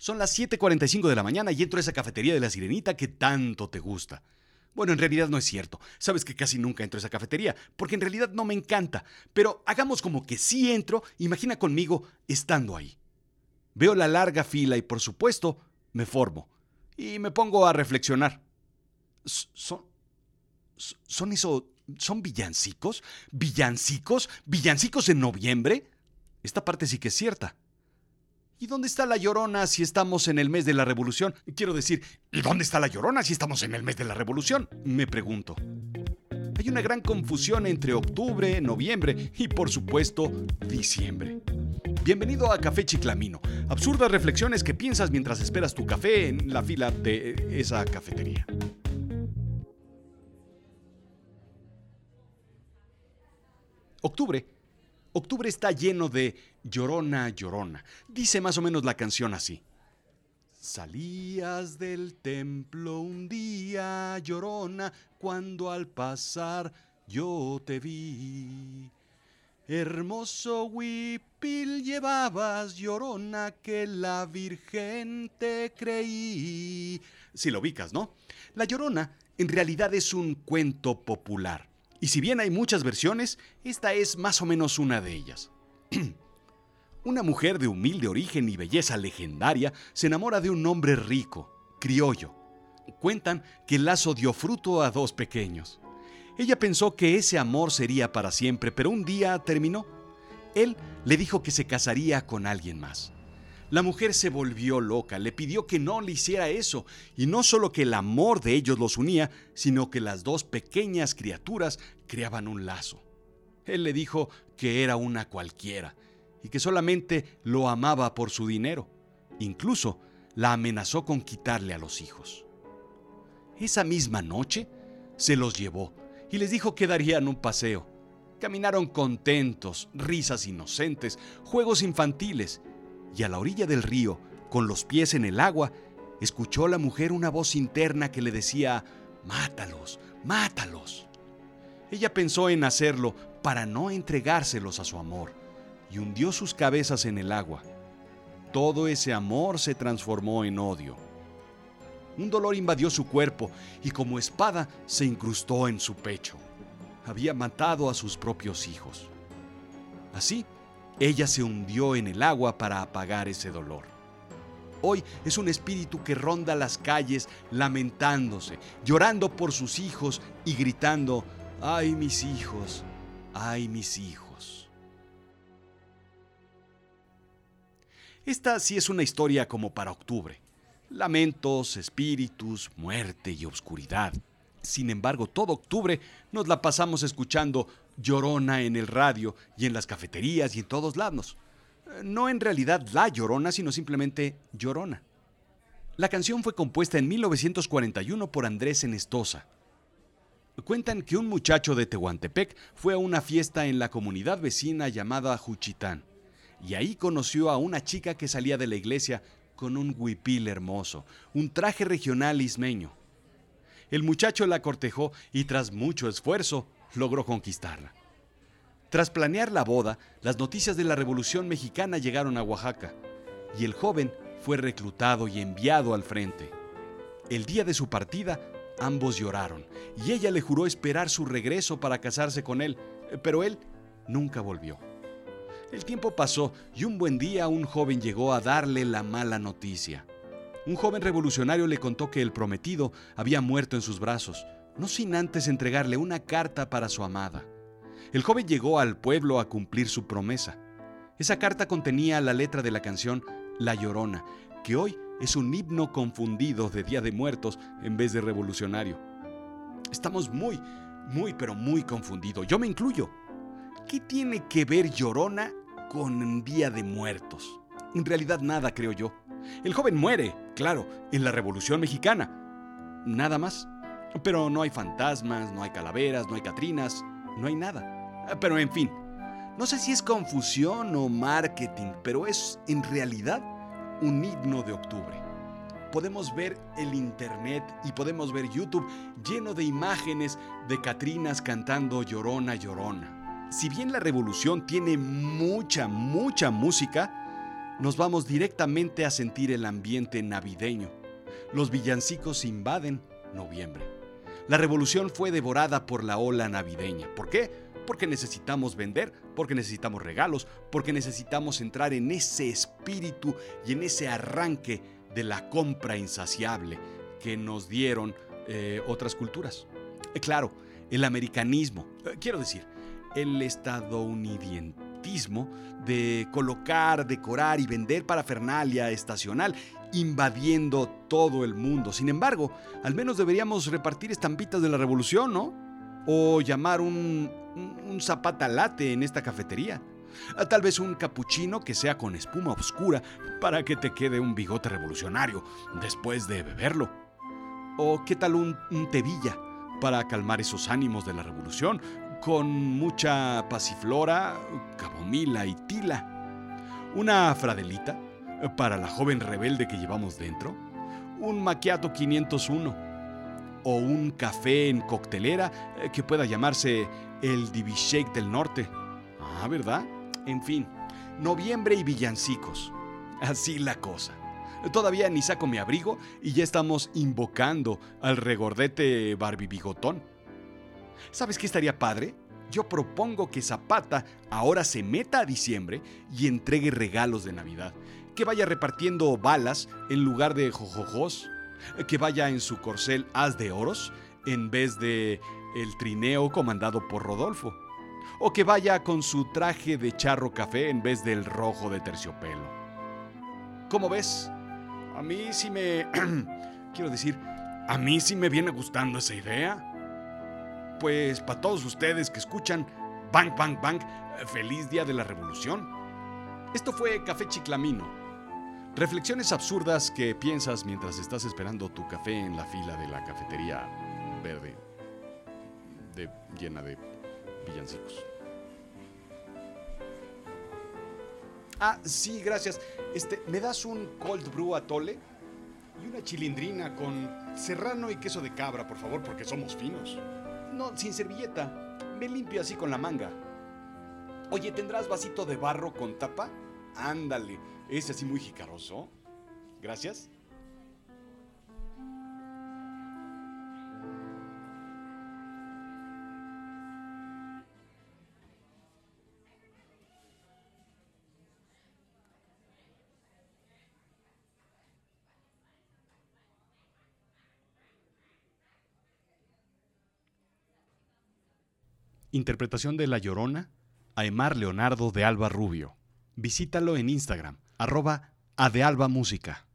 Son las 7.45 de la mañana y entro a esa cafetería de la sirenita que tanto te gusta. Bueno, en realidad no es cierto. Sabes que casi nunca entro a esa cafetería, porque en realidad no me encanta. Pero hagamos como que sí entro, imagina conmigo estando ahí. Veo la larga fila y por supuesto me formo. Y me pongo a reflexionar. ¿Son, son eso, son villancicos? ¿Villancicos? ¿Villancicos en noviembre? Esta parte sí que es cierta. ¿Y dónde está la llorona si estamos en el mes de la revolución? Quiero decir, ¿y dónde está la llorona si estamos en el mes de la revolución? Me pregunto. Hay una gran confusión entre octubre, noviembre y por supuesto diciembre. Bienvenido a Café Chiclamino. Absurdas reflexiones que piensas mientras esperas tu café en la fila de esa cafetería. Octubre Octubre está lleno de llorona, llorona. Dice más o menos la canción así. Salías del templo un día, llorona, cuando al pasar yo te vi. Hermoso huipil llevabas, llorona, que la Virgen te creí. Si lo ubicas, ¿no? La llorona en realidad es un cuento popular y si bien hay muchas versiones, esta es más o menos una de ellas. una mujer de humilde origen y belleza legendaria se enamora de un hombre rico, criollo. Cuentan que el lazo dio fruto a dos pequeños. Ella pensó que ese amor sería para siempre, pero un día terminó. Él le dijo que se casaría con alguien más. La mujer se volvió loca, le pidió que no le hiciera eso, y no solo que el amor de ellos los unía, sino que las dos pequeñas criaturas creaban un lazo. Él le dijo que era una cualquiera, y que solamente lo amaba por su dinero. Incluso la amenazó con quitarle a los hijos. Esa misma noche se los llevó y les dijo que darían un paseo. Caminaron contentos, risas inocentes, juegos infantiles, y a la orilla del río, con los pies en el agua, escuchó la mujer una voz interna que le decía, Mátalos, mátalos. Ella pensó en hacerlo para no entregárselos a su amor, y hundió sus cabezas en el agua. Todo ese amor se transformó en odio. Un dolor invadió su cuerpo y como espada se incrustó en su pecho. Había matado a sus propios hijos. Así, ella se hundió en el agua para apagar ese dolor. Hoy es un espíritu que ronda las calles lamentándose, llorando por sus hijos y gritando, ay mis hijos, ay mis hijos. Esta sí es una historia como para octubre. Lamentos, espíritus, muerte y oscuridad. Sin embargo, todo octubre nos la pasamos escuchando Llorona en el radio y en las cafeterías y en todos lados. No en realidad la Llorona, sino simplemente Llorona. La canción fue compuesta en 1941 por Andrés Enestosa. Cuentan que un muchacho de Tehuantepec fue a una fiesta en la comunidad vecina llamada Juchitán, y ahí conoció a una chica que salía de la iglesia con un huipil hermoso, un traje regional ismeño. El muchacho la cortejó y tras mucho esfuerzo logró conquistarla. Tras planear la boda, las noticias de la Revolución Mexicana llegaron a Oaxaca y el joven fue reclutado y enviado al frente. El día de su partida, ambos lloraron y ella le juró esperar su regreso para casarse con él, pero él nunca volvió. El tiempo pasó y un buen día un joven llegó a darle la mala noticia. Un joven revolucionario le contó que el prometido había muerto en sus brazos no sin antes entregarle una carta para su amada. El joven llegó al pueblo a cumplir su promesa. Esa carta contenía la letra de la canción La Llorona, que hoy es un himno confundido de Día de Muertos en vez de revolucionario. Estamos muy, muy, pero muy confundidos. Yo me incluyo. ¿Qué tiene que ver Llorona con Día de Muertos? En realidad nada, creo yo. El joven muere, claro, en la Revolución Mexicana. Nada más. Pero no hay fantasmas, no hay calaveras, no hay catrinas, no hay nada. Pero en fin, no sé si es confusión o marketing, pero es en realidad un himno de octubre. Podemos ver el internet y podemos ver YouTube lleno de imágenes de Catrinas cantando Llorona, Llorona. Si bien la revolución tiene mucha, mucha música, nos vamos directamente a sentir el ambiente navideño. Los villancicos invaden noviembre. La revolución fue devorada por la ola navideña. ¿Por qué? Porque necesitamos vender, porque necesitamos regalos, porque necesitamos entrar en ese espíritu y en ese arranque de la compra insaciable que nos dieron eh, otras culturas. Eh, claro, el americanismo, eh, quiero decir, el de colocar, decorar y vender parafernalia estacional invadiendo todo el mundo. Sin embargo, al menos deberíamos repartir estampitas de la revolución, ¿no? O llamar un, un, zapata latte en esta cafetería. Ah, tal vez un capuchino que sea con espuma oscura para que te quede un bigote revolucionario después de beberlo. O qué tal un, un tevilla para calmar esos ánimos de la revolución con mucha pasiflora, camomila y tila. Una fradelita para la joven rebelde que llevamos dentro. Un maquiato 501 o un café en coctelera eh, que pueda llamarse el Shake del Norte. Ah, ¿verdad? En fin, noviembre y villancicos. Así la cosa. Todavía ni saco mi abrigo y ya estamos invocando al regordete Barbie Bigotón. ¿Sabes qué estaría padre? Yo propongo que Zapata ahora se meta a diciembre y entregue regalos de Navidad. Que vaya repartiendo balas en lugar de jojojos. Que vaya en su corcel haz de oros en vez de el trineo comandado por Rodolfo. O que vaya con su traje de charro café en vez del rojo de terciopelo. ¿Cómo ves? A mí sí me... Quiero decir, a mí sí me viene gustando esa idea. Pues para todos ustedes que escuchan, bang, bang, bang, feliz día de la revolución. Esto fue Café Chiclamino. Reflexiones absurdas que piensas mientras estás esperando tu café en la fila de la cafetería verde, de, llena de villancicos. Ah, sí, gracias. Este, ¿me das un cold brew atole? Y una chilindrina con serrano y queso de cabra, por favor, porque somos finos. No, sin servilleta. Me limpio así con la manga. Oye, ¿tendrás vasito de barro con tapa? Ándale, ese así muy jicaroso. Gracias. Interpretación de La Llorona, Aymar Leonardo de Alba Rubio. Visítalo en Instagram, arroba Adealba Música.